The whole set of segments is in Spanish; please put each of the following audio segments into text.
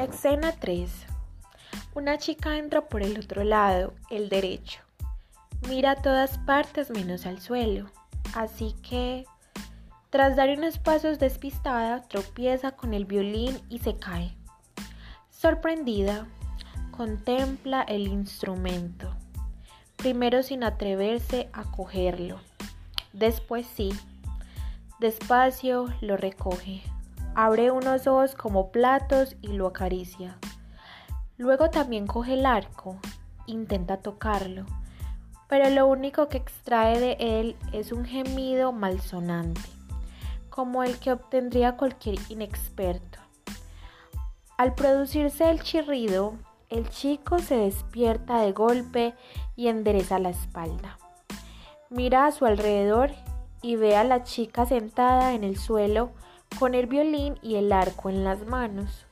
Escena 3. Una chica entra por el otro lado, el derecho. Mira a todas partes menos al suelo. Así que, tras dar unos pasos despistada, tropieza con el violín y se cae. Sorprendida, contempla el instrumento. Primero sin atreverse a cogerlo. Después sí. Despacio lo recoge. Abre unos ojos como platos y lo acaricia. Luego también coge el arco, intenta tocarlo, pero lo único que extrae de él es un gemido malsonante, como el que obtendría cualquier inexperto. Al producirse el chirrido, el chico se despierta de golpe y endereza la espalda. Mira a su alrededor y ve a la chica sentada en el suelo con el violín y el arco en las manos.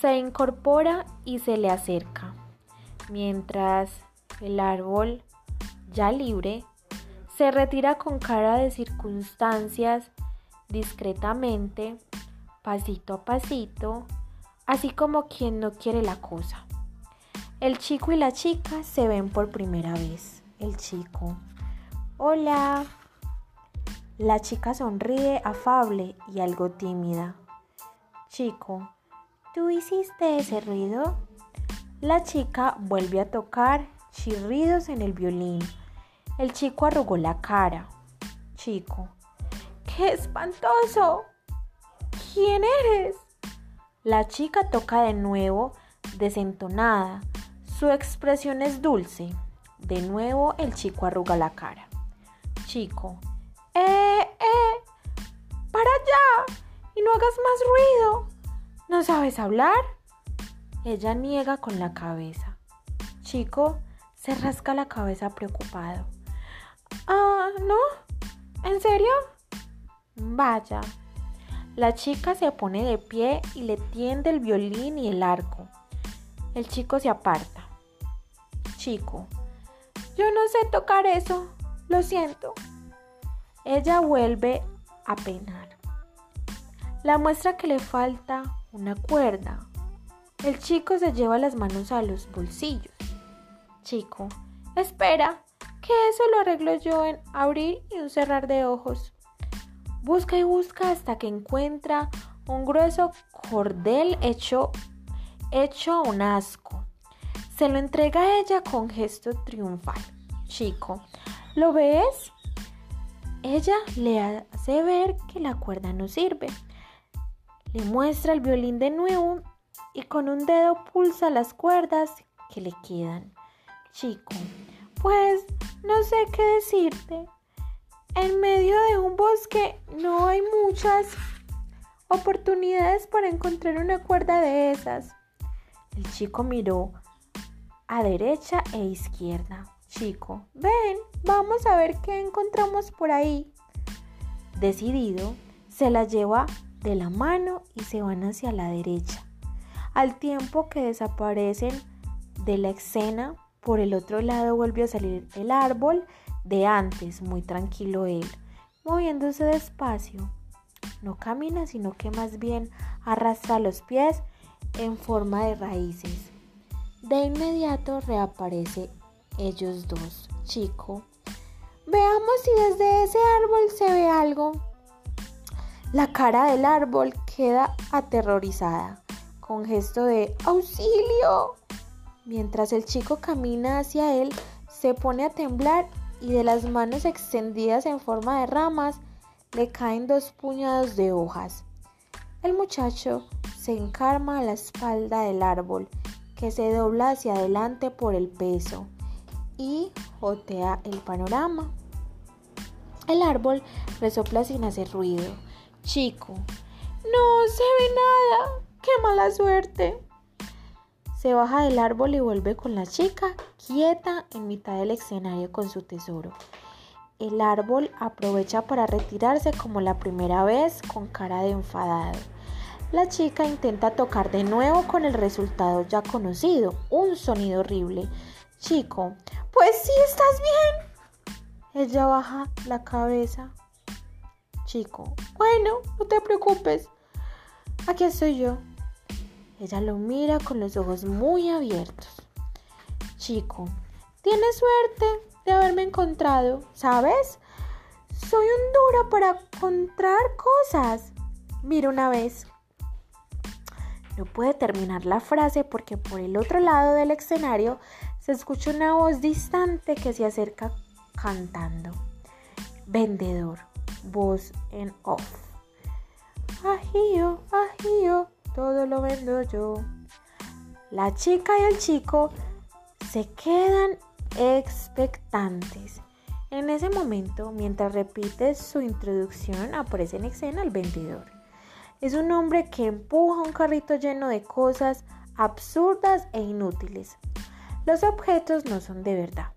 Se incorpora y se le acerca, mientras el árbol, ya libre, se retira con cara de circunstancias, discretamente, pasito a pasito, así como quien no quiere la cosa. El chico y la chica se ven por primera vez. El chico. Hola. La chica sonríe afable y algo tímida. Chico, ¿tú hiciste ese ruido? La chica vuelve a tocar chirridos en el violín. El chico arrugó la cara. Chico, ¡qué espantoso! ¿Quién eres? La chica toca de nuevo, desentonada. Su expresión es dulce. De nuevo el chico arruga la cara. Chico, no hagas más ruido. ¿No sabes hablar? Ella niega con la cabeza. Chico se rasca la cabeza preocupado. Ah, ¿no? ¿En serio? Vaya. La chica se pone de pie y le tiende el violín y el arco. El chico se aparta. Chico, yo no sé tocar eso. Lo siento. Ella vuelve a penar. La muestra que le falta una cuerda. El chico se lleva las manos a los bolsillos. Chico, espera, que eso lo arreglo yo en abrir y un cerrar de ojos. Busca y busca hasta que encuentra un grueso cordel hecho, hecho un asco. Se lo entrega a ella con gesto triunfal. Chico, ¿lo ves? Ella le hace ver que la cuerda no sirve. Le muestra el violín de nuevo y con un dedo pulsa las cuerdas que le quedan. Chico, pues no sé qué decirte. En medio de un bosque no hay muchas oportunidades para encontrar una cuerda de esas. El chico miró a derecha e izquierda. Chico, ven, vamos a ver qué encontramos por ahí. Decidido, se la lleva de la mano y se van hacia la derecha. Al tiempo que desaparecen de la escena, por el otro lado vuelve a salir el árbol de antes, muy tranquilo él, moviéndose despacio. No camina, sino que más bien arrastra los pies en forma de raíces. De inmediato reaparece ellos dos. Chico, veamos si desde ese árbol se ve algo. La cara del árbol queda aterrorizada, con gesto de auxilio. Mientras el chico camina hacia él, se pone a temblar y de las manos extendidas en forma de ramas le caen dos puñados de hojas. El muchacho se encarma a la espalda del árbol, que se dobla hacia adelante por el peso y jotea el panorama. El árbol resopla sin hacer ruido. Chico, no se ve nada. ¡Qué mala suerte! Se baja del árbol y vuelve con la chica, quieta en mitad del escenario con su tesoro. El árbol aprovecha para retirarse como la primera vez con cara de enfadado. La chica intenta tocar de nuevo con el resultado ya conocido, un sonido horrible. Chico, pues sí, estás bien. Ella baja la cabeza. Chico, bueno, no te preocupes. Aquí estoy yo. Ella lo mira con los ojos muy abiertos. Chico, tienes suerte de haberme encontrado, ¿sabes? Soy un duro para encontrar cosas. Mira una vez. No puede terminar la frase porque por el otro lado del escenario se escucha una voz distante que se acerca cantando. Vendedor, voz en off. Ajío, ajío, todo lo vendo yo. La chica y el chico se quedan expectantes. En ese momento, mientras repite su introducción, aparece en escena el vendedor. Es un hombre que empuja un carrito lleno de cosas absurdas e inútiles. Los objetos no son de verdad.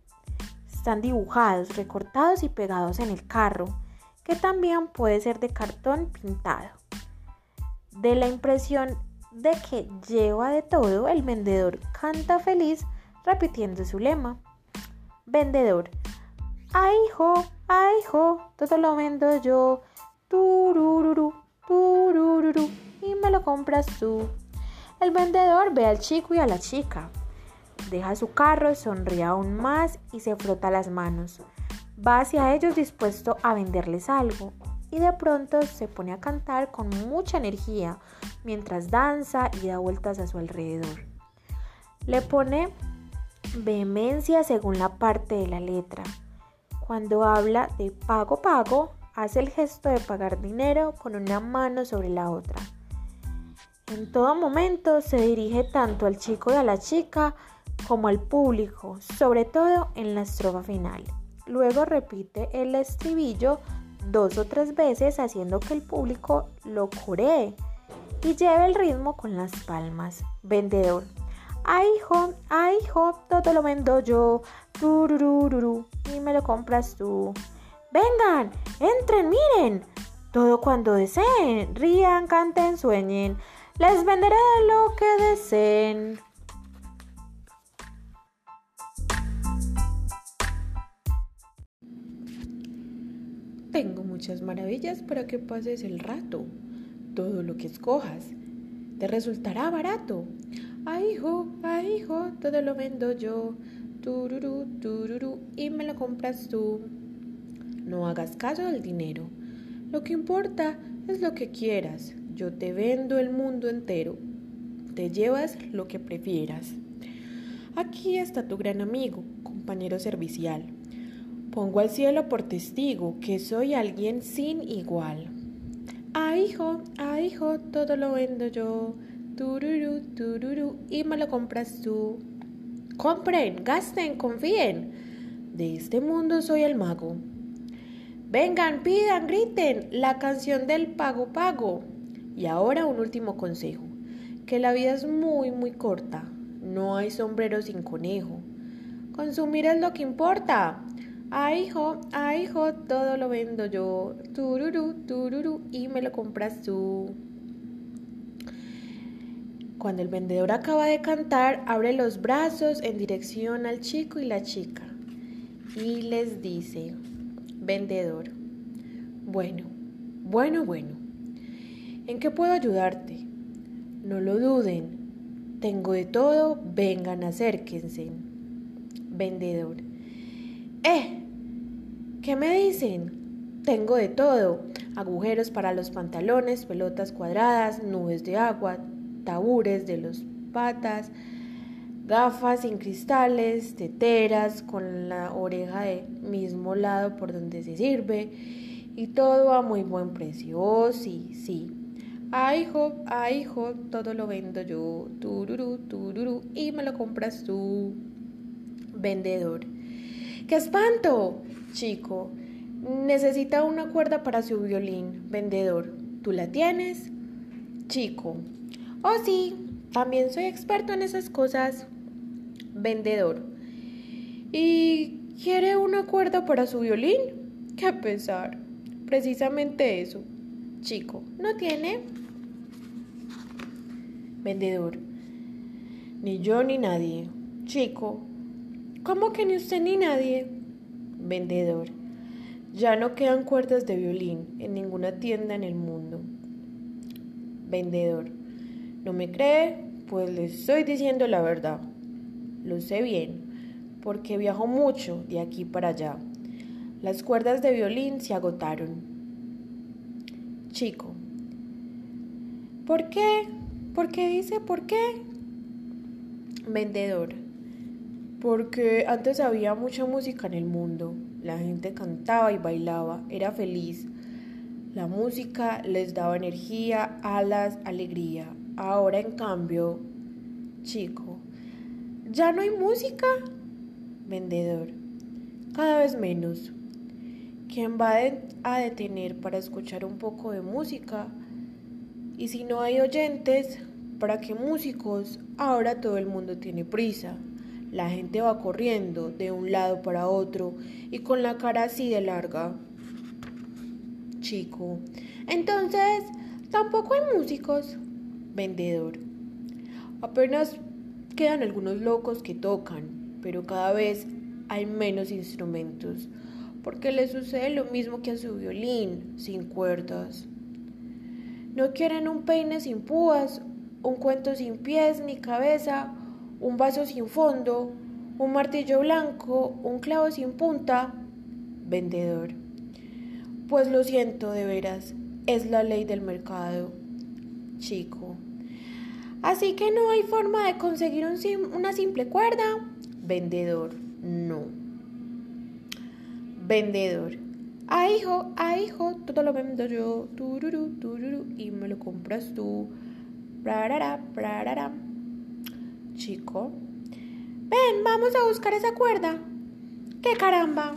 Están dibujados, recortados y pegados en el carro, que también puede ser de cartón pintado. De la impresión de que lleva de todo, el vendedor canta feliz repitiendo su lema. Vendedor. Ay, hijo, ay, hijo, todo lo vendo yo. Turururu y me lo compras tú. El vendedor ve al chico y a la chica. Deja su carro, sonríe aún más y se frota las manos. Va hacia ellos dispuesto a venderles algo y de pronto se pone a cantar con mucha energía mientras danza y da vueltas a su alrededor. Le pone vehemencia según la parte de la letra. Cuando habla de pago pago, hace el gesto de pagar dinero con una mano sobre la otra. En todo momento se dirige tanto al chico y a la chica como al público, sobre todo en la estrofa final. Luego repite el estribillo dos o tres veces haciendo que el público lo coree y lleve el ritmo con las palmas. Vendedor. Ay, hijo, ay, hijo, todo lo vendo yo. Tururururu, y me lo compras tú. Vengan, entren, miren. Todo cuando deseen, rían, canten, sueñen. Les venderé lo que deseen. Tengo muchas maravillas para que pases el rato. Todo lo que escojas te resultará barato. Ay, hijo, ay, hijo, todo lo vendo yo. Tururú, tururú, y me lo compras tú. No hagas caso del dinero. Lo que importa es lo que quieras. Yo te vendo el mundo entero. Te llevas lo que prefieras. Aquí está tu gran amigo, compañero servicial. Pongo al cielo por testigo que soy alguien sin igual. Ah, hijo, ah, hijo, todo lo vendo yo. Tururú, tururú, y me lo compras tú. Compren, gasten, confíen. De este mundo soy el mago. Vengan, pidan, griten la canción del pago pago. Y ahora un último consejo, que la vida es muy muy corta, no hay sombrero sin conejo. Consumir es lo que importa. Ay, hijo, ay, hijo, todo lo vendo yo. Tururú, tururú, y me lo compras tú. Cuando el vendedor acaba de cantar, abre los brazos en dirección al chico y la chica y les dice, vendedor. Bueno, bueno, bueno. ¿En qué puedo ayudarte? No lo duden. Tengo de todo, vengan, acérquense. Vendedor. ¡Eh! ¿Qué me dicen? Tengo de todo. Agujeros para los pantalones, pelotas cuadradas, nubes de agua, tabures de los patas, gafas sin cristales, teteras con la oreja de mismo lado por donde se sirve y todo a muy buen precio. Oh, sí, sí. Ay, hijo, ay, hijo, todo lo vendo yo. Tururú, tururú, y me lo compras tú. Vendedor. ¡Qué espanto! Chico, necesita una cuerda para su violín. Vendedor, ¿tú la tienes? Chico, oh sí, también soy experto en esas cosas vendedor. ¿Y quiere una cuerda para su violín? Qué pesar. Precisamente eso. Chico, ¿no tiene? Vendedor. Ni yo ni nadie. Chico, ¿cómo que ni usted ni nadie? Vendedor. Ya no quedan cuerdas de violín en ninguna tienda en el mundo. Vendedor. ¿No me cree? Pues les estoy diciendo la verdad. Lo sé bien, porque viajo mucho de aquí para allá. Las cuerdas de violín se agotaron. Chico. ¿Por qué? ¿Por qué dice por qué? Vendedor. Porque antes había mucha música en el mundo. La gente cantaba y bailaba, era feliz. La música les daba energía, alas, alegría. Ahora en cambio, chico, ¿ya no hay música? Vendedor, cada vez menos. ¿Quién va a detener para escuchar un poco de música? Y si no hay oyentes, ¿para qué músicos? Ahora todo el mundo tiene prisa. La gente va corriendo de un lado para otro y con la cara así de larga. Chico. Entonces, tampoco hay músicos. Vendedor. Apenas quedan algunos locos que tocan, pero cada vez hay menos instrumentos, porque le sucede lo mismo que a su violín, sin cuerdas. No quieren un peine sin púas, un cuento sin pies ni cabeza, un vaso sin fondo, un martillo blanco, un clavo sin punta. Vendedor. Pues lo siento de veras, es la ley del mercado. Chico. Así que no hay forma de conseguir una simple cuerda. Vendedor. No. Vendedor. Ah, hijo, ah, hijo, todo lo vendo yo. Tururu, tururu, y me lo compras tú. Prarara, prarara chico. Ven, vamos a buscar esa cuerda. ¡Qué caramba!